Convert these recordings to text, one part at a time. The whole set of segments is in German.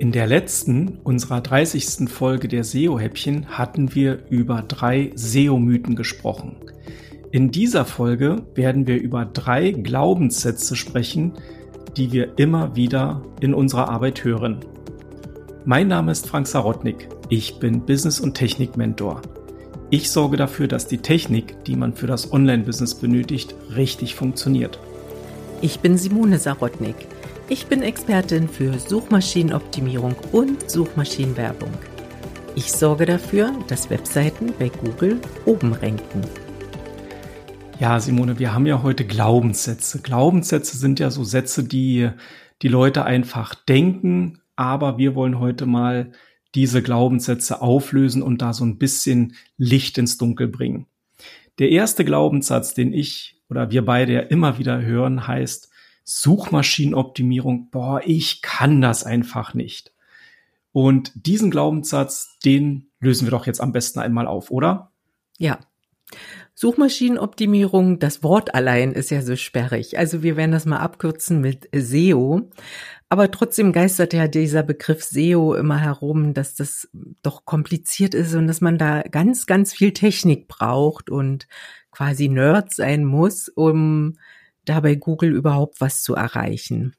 In der letzten, unserer 30. Folge der SEO-Häppchen, hatten wir über drei SEO-Mythen gesprochen. In dieser Folge werden wir über drei Glaubenssätze sprechen, die wir immer wieder in unserer Arbeit hören. Mein Name ist Frank Sarotnik. Ich bin Business- und Technik-Mentor. Ich sorge dafür, dass die Technik, die man für das Online-Business benötigt, richtig funktioniert. Ich bin Simone Sarotnik. Ich bin Expertin für Suchmaschinenoptimierung und Suchmaschinenwerbung. Ich sorge dafür, dass Webseiten bei Google oben ranken. Ja, Simone, wir haben ja heute Glaubenssätze. Glaubenssätze sind ja so Sätze, die die Leute einfach denken, aber wir wollen heute mal diese Glaubenssätze auflösen und da so ein bisschen Licht ins Dunkel bringen. Der erste Glaubenssatz, den ich oder wir beide ja immer wieder hören, heißt, Suchmaschinenoptimierung, boah, ich kann das einfach nicht. Und diesen Glaubenssatz, den lösen wir doch jetzt am besten einmal auf, oder? Ja. Suchmaschinenoptimierung, das Wort allein ist ja so sperrig. Also wir werden das mal abkürzen mit SEO. Aber trotzdem geistert ja dieser Begriff SEO immer herum, dass das doch kompliziert ist und dass man da ganz, ganz viel Technik braucht und quasi Nerd sein muss, um da bei Google überhaupt was zu erreichen.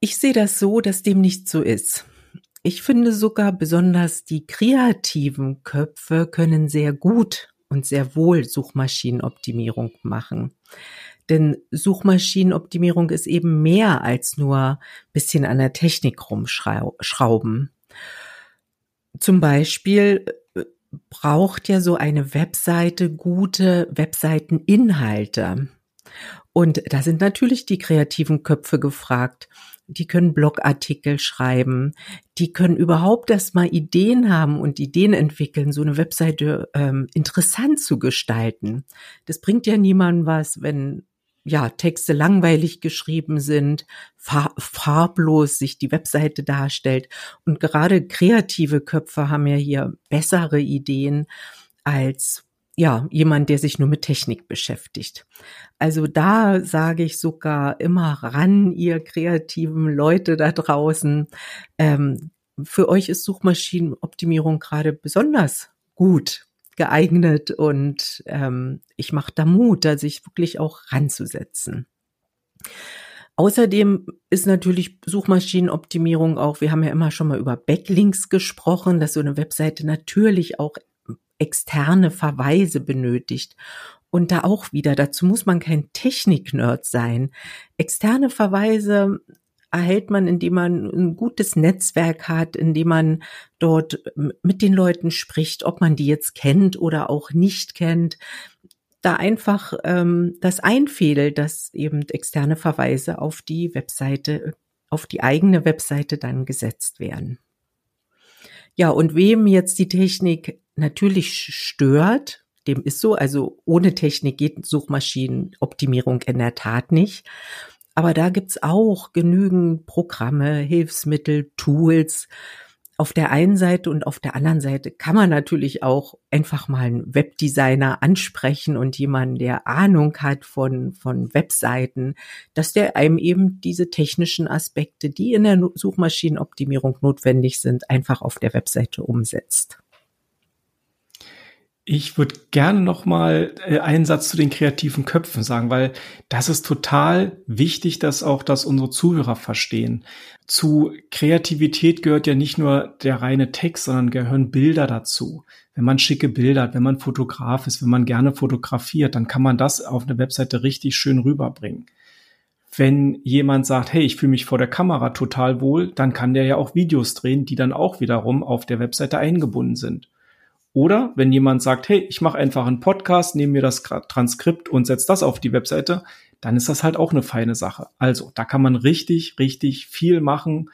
Ich sehe das so, dass dem nicht so ist. Ich finde sogar besonders die kreativen Köpfe können sehr gut und sehr wohl Suchmaschinenoptimierung machen. Denn Suchmaschinenoptimierung ist eben mehr als nur bisschen an der Technik rumschrauben. Zum Beispiel äh, braucht ja so eine Webseite gute Webseiteninhalte. Und da sind natürlich die kreativen Köpfe gefragt. Die können Blogartikel schreiben, die können überhaupt erstmal Ideen haben und Ideen entwickeln, so eine Webseite ähm, interessant zu gestalten. Das bringt ja niemandem was, wenn ja, Texte langweilig geschrieben sind, farblos sich die Webseite darstellt. Und gerade kreative Köpfe haben ja hier bessere Ideen als ja, jemand, der sich nur mit Technik beschäftigt. Also da sage ich sogar immer ran, ihr kreativen Leute da draußen. Ähm, für euch ist Suchmaschinenoptimierung gerade besonders gut geeignet und ähm, ich mache da Mut, da sich wirklich auch ranzusetzen. Außerdem ist natürlich Suchmaschinenoptimierung auch, wir haben ja immer schon mal über Backlinks gesprochen, dass so eine Webseite natürlich auch externe Verweise benötigt. Und da auch wieder, dazu muss man kein Technik-Nerd sein. Externe Verweise erhält man, indem man ein gutes Netzwerk hat, indem man dort mit den Leuten spricht, ob man die jetzt kennt oder auch nicht kennt. Da einfach ähm, das einfädelt, dass eben externe Verweise auf die Webseite, auf die eigene Webseite dann gesetzt werden. Ja, und wem jetzt die Technik natürlich stört, dem ist so, also ohne Technik geht Suchmaschinenoptimierung in der Tat nicht. Aber da gibt's auch genügend Programme, Hilfsmittel, Tools, auf der einen Seite und auf der anderen Seite kann man natürlich auch einfach mal einen Webdesigner ansprechen und jemanden, der Ahnung hat von, von Webseiten, dass der einem eben diese technischen Aspekte, die in der Suchmaschinenoptimierung notwendig sind, einfach auf der Webseite umsetzt. Ich würde gerne noch mal äh, einen Satz zu den kreativen Köpfen sagen, weil das ist total wichtig, dass auch das unsere Zuhörer verstehen. Zu Kreativität gehört ja nicht nur der reine Text, sondern gehören Bilder dazu. Wenn man schicke Bilder hat, wenn man Fotograf ist, wenn man gerne fotografiert, dann kann man das auf eine Webseite richtig schön rüberbringen. Wenn jemand sagt, hey, ich fühle mich vor der Kamera total wohl, dann kann der ja auch Videos drehen, die dann auch wiederum auf der Webseite eingebunden sind. Oder wenn jemand sagt, hey, ich mache einfach einen Podcast, nehme mir das Transkript und setze das auf die Webseite, dann ist das halt auch eine feine Sache. Also da kann man richtig, richtig viel machen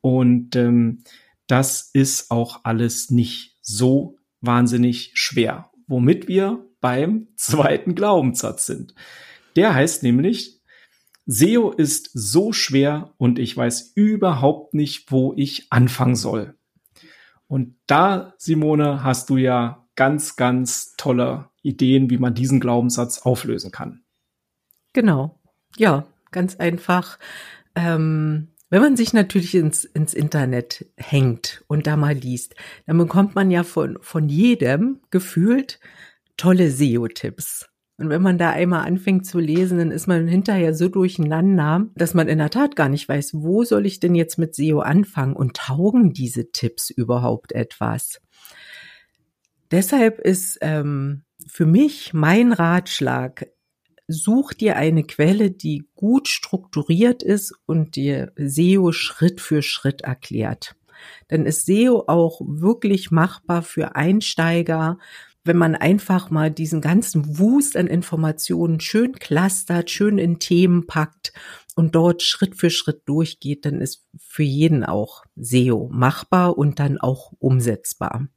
und ähm, das ist auch alles nicht so wahnsinnig schwer. Womit wir beim zweiten Glaubenssatz sind. Der heißt nämlich, SEO ist so schwer und ich weiß überhaupt nicht, wo ich anfangen soll. Und da, Simone, hast du ja ganz, ganz tolle Ideen, wie man diesen Glaubenssatz auflösen kann. Genau. Ja, ganz einfach. Ähm, Wenn man sich natürlich ins, ins Internet hängt und da mal liest, dann bekommt man ja von, von jedem gefühlt tolle SEO-Tipps. Und wenn man da einmal anfängt zu lesen, dann ist man hinterher so durcheinander, dass man in der Tat gar nicht weiß, wo soll ich denn jetzt mit SEO anfangen und taugen diese Tipps überhaupt etwas? Deshalb ist ähm, für mich mein Ratschlag, such dir eine Quelle, die gut strukturiert ist und dir SEO Schritt für Schritt erklärt. Dann ist SEO auch wirklich machbar für Einsteiger, wenn man einfach mal diesen ganzen Wust an Informationen schön clustert, schön in Themen packt und dort Schritt für Schritt durchgeht, dann ist für jeden auch SEO machbar und dann auch umsetzbar.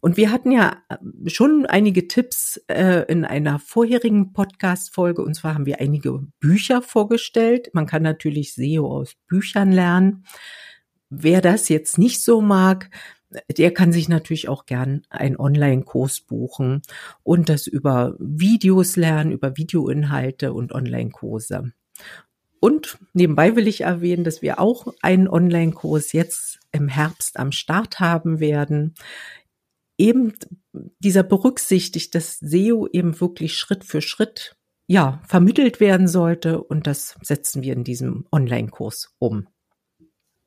Und wir hatten ja schon einige Tipps äh, in einer vorherigen Podcast-Folge. Und zwar haben wir einige Bücher vorgestellt. Man kann natürlich SEO aus Büchern lernen. Wer das jetzt nicht so mag, der kann sich natürlich auch gern einen Online-Kurs buchen und das über Videos lernen, über Videoinhalte und Online-Kurse. Und nebenbei will ich erwähnen, dass wir auch einen Online-Kurs jetzt im Herbst am Start haben werden. Eben dieser berücksichtigt, dass SEO eben wirklich Schritt für Schritt ja, vermittelt werden sollte und das setzen wir in diesem Online-Kurs um.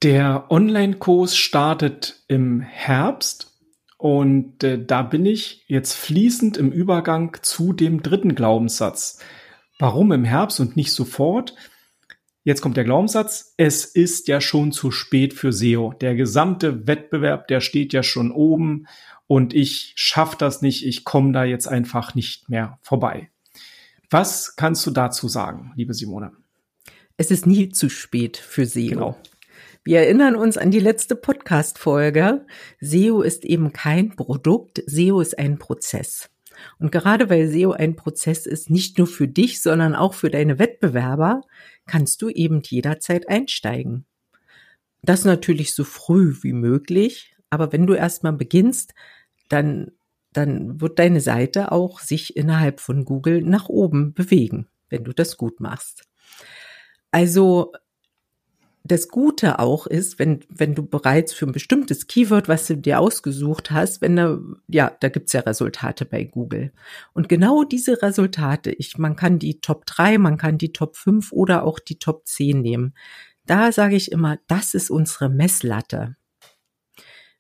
Der Online-Kurs startet im Herbst und äh, da bin ich jetzt fließend im Übergang zu dem dritten Glaubenssatz. Warum im Herbst und nicht sofort? Jetzt kommt der Glaubenssatz, es ist ja schon zu spät für SEO. Der gesamte Wettbewerb, der steht ja schon oben und ich schaffe das nicht, ich komme da jetzt einfach nicht mehr vorbei. Was kannst du dazu sagen, liebe Simone? Es ist nie zu spät für SEO. Genau. Wir erinnern uns an die letzte Podcast-Folge. SEO ist eben kein Produkt, SEO ist ein Prozess. Und gerade weil SEO ein Prozess ist, nicht nur für dich, sondern auch für deine Wettbewerber, kannst du eben jederzeit einsteigen. Das natürlich so früh wie möglich, aber wenn du erstmal beginnst, dann, dann wird deine Seite auch sich innerhalb von Google nach oben bewegen, wenn du das gut machst. Also das Gute auch ist, wenn, wenn du bereits für ein bestimmtes Keyword, was du dir ausgesucht hast, wenn da, ja, da gibt's ja Resultate bei Google. Und genau diese Resultate, ich, man kann die Top 3, man kann die Top 5 oder auch die Top 10 nehmen. Da sage ich immer, das ist unsere Messlatte.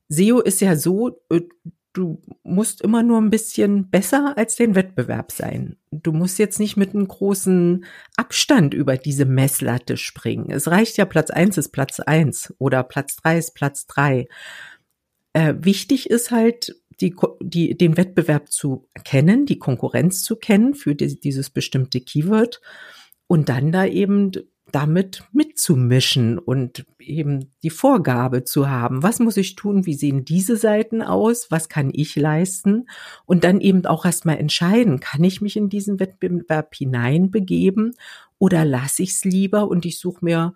SEO ist ja so, äh, du musst immer nur ein bisschen besser als den Wettbewerb sein. Du musst jetzt nicht mit einem großen Abstand über diese Messlatte springen. Es reicht ja, Platz eins ist Platz eins oder Platz drei ist Platz drei. Äh, wichtig ist halt, die, die, den Wettbewerb zu kennen, die Konkurrenz zu kennen für die, dieses bestimmte Keyword und dann da eben damit mitzumischen und eben die Vorgabe zu haben, was muss ich tun, wie sehen diese Seiten aus, was kann ich leisten und dann eben auch erstmal entscheiden, kann ich mich in diesen Wettbewerb hineinbegeben oder lasse ich es lieber und ich suche mir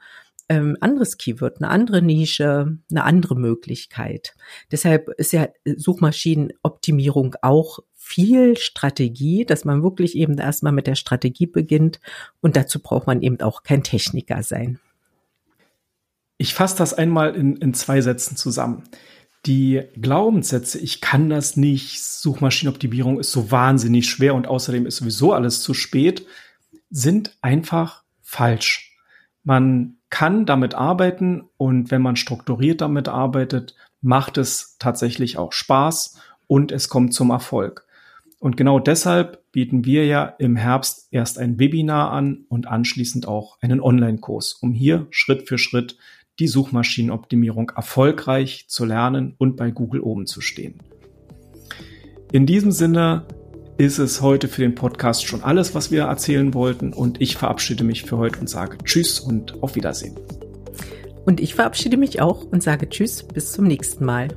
ähm, anderes Keyword, eine andere Nische, eine andere Möglichkeit. Deshalb ist ja Suchmaschinenoptimierung auch viel Strategie, dass man wirklich eben erstmal mit der Strategie beginnt und dazu braucht man eben auch kein Techniker sein. Ich fasse das einmal in, in zwei Sätzen zusammen. Die Glaubenssätze, ich kann das nicht, Suchmaschinenoptimierung ist so wahnsinnig schwer und außerdem ist sowieso alles zu spät, sind einfach falsch. Man kann damit arbeiten und wenn man strukturiert damit arbeitet, macht es tatsächlich auch Spaß und es kommt zum Erfolg. Und genau deshalb bieten wir ja im Herbst erst ein Webinar an und anschließend auch einen Online-Kurs, um hier Schritt für Schritt die Suchmaschinenoptimierung erfolgreich zu lernen und bei Google oben zu stehen. In diesem Sinne ist es heute für den Podcast schon alles, was wir erzählen wollten. Und ich verabschiede mich für heute und sage Tschüss und auf Wiedersehen. Und ich verabschiede mich auch und sage Tschüss, bis zum nächsten Mal.